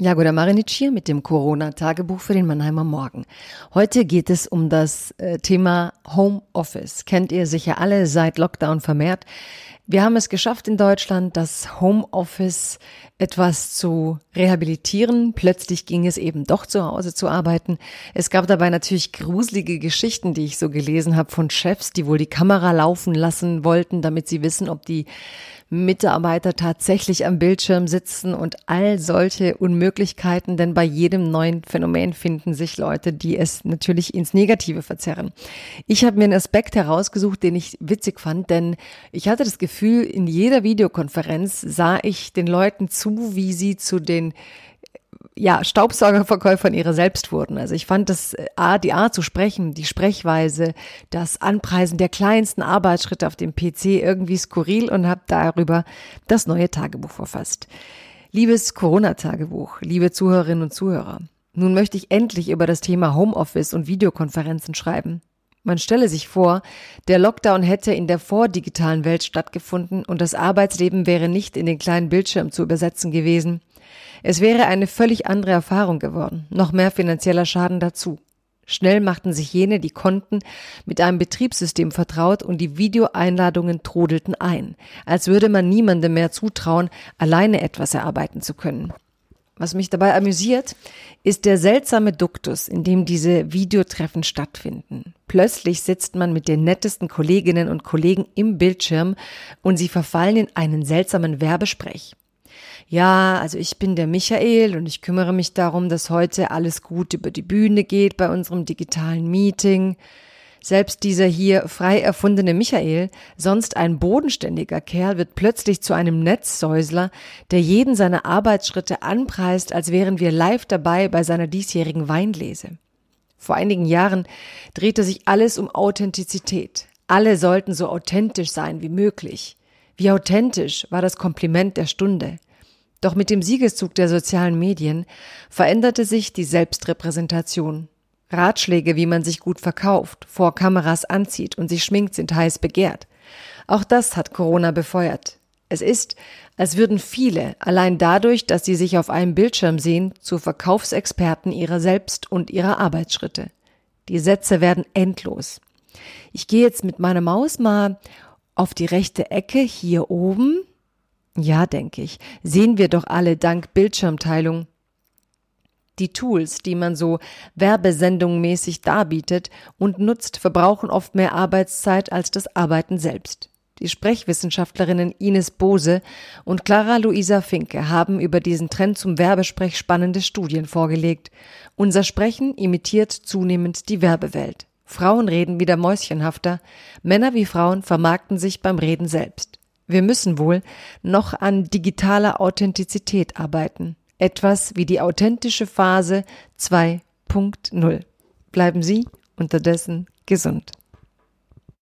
Jagoda Marinic hier mit dem Corona-Tagebuch für den Mannheimer Morgen. Heute geht es um das äh, Thema Homeoffice. Kennt ihr sicher alle seit Lockdown vermehrt. Wir haben es geschafft in Deutschland, das Homeoffice etwas zu rehabilitieren. Plötzlich ging es eben doch zu Hause zu arbeiten. Es gab dabei natürlich gruselige Geschichten, die ich so gelesen habe von Chefs, die wohl die Kamera laufen lassen wollten, damit sie wissen, ob die Mitarbeiter tatsächlich am Bildschirm sitzen und all solche Unmöglichkeiten, denn bei jedem neuen Phänomen finden sich Leute, die es natürlich ins Negative verzerren. Ich habe mir einen Aspekt herausgesucht, den ich witzig fand, denn ich hatte das Gefühl, in jeder Videokonferenz sah ich den Leuten zu, wie sie zu den ja, Staubsaugerverkäufern ihrer selbst wurden. Also ich fand das äh, A, die Art zu sprechen, die Sprechweise, das Anpreisen der kleinsten Arbeitsschritte auf dem PC irgendwie skurril und habe darüber das neue Tagebuch verfasst. Liebes Corona-Tagebuch, liebe Zuhörerinnen und Zuhörer, nun möchte ich endlich über das Thema Homeoffice und Videokonferenzen schreiben. Man stelle sich vor, der Lockdown hätte in der vordigitalen Welt stattgefunden und das Arbeitsleben wäre nicht in den kleinen Bildschirm zu übersetzen gewesen. Es wäre eine völlig andere Erfahrung geworden, noch mehr finanzieller Schaden dazu. Schnell machten sich jene, die konnten, mit einem Betriebssystem vertraut und die Videoeinladungen trudelten ein, als würde man niemandem mehr zutrauen, alleine etwas erarbeiten zu können. Was mich dabei amüsiert, ist der seltsame Duktus, in dem diese Videotreffen stattfinden. Plötzlich sitzt man mit den nettesten Kolleginnen und Kollegen im Bildschirm und sie verfallen in einen seltsamen Werbesprech ja, also ich bin der Michael und ich kümmere mich darum, dass heute alles gut über die Bühne geht bei unserem digitalen Meeting. Selbst dieser hier frei erfundene Michael, sonst ein bodenständiger Kerl, wird plötzlich zu einem Netzsäusler, der jeden seiner Arbeitsschritte anpreist, als wären wir live dabei bei seiner diesjährigen Weinlese. Vor einigen Jahren drehte sich alles um Authentizität. Alle sollten so authentisch sein wie möglich. Wie authentisch war das Kompliment der Stunde. Doch mit dem Siegeszug der sozialen Medien veränderte sich die Selbstrepräsentation. Ratschläge, wie man sich gut verkauft, vor Kameras anzieht und sich schminkt, sind heiß begehrt. Auch das hat Corona befeuert. Es ist, als würden viele allein dadurch, dass sie sich auf einem Bildschirm sehen, zu Verkaufsexperten ihrer selbst und ihrer Arbeitsschritte. Die Sätze werden endlos. Ich gehe jetzt mit meiner Maus mal auf die rechte Ecke hier oben ja, denke ich, sehen wir doch alle dank Bildschirmteilung. Die Tools, die man so werbesendungmäßig darbietet und nutzt, verbrauchen oft mehr Arbeitszeit als das Arbeiten selbst. Die Sprechwissenschaftlerinnen Ines Bose und Clara Luisa Finke haben über diesen Trend zum Werbesprech spannende Studien vorgelegt. Unser Sprechen imitiert zunehmend die Werbewelt. Frauen reden wieder mäuschenhafter, Männer wie Frauen vermarkten sich beim Reden selbst. Wir müssen wohl noch an digitaler Authentizität arbeiten. Etwas wie die authentische Phase 2.0. Bleiben Sie unterdessen gesund.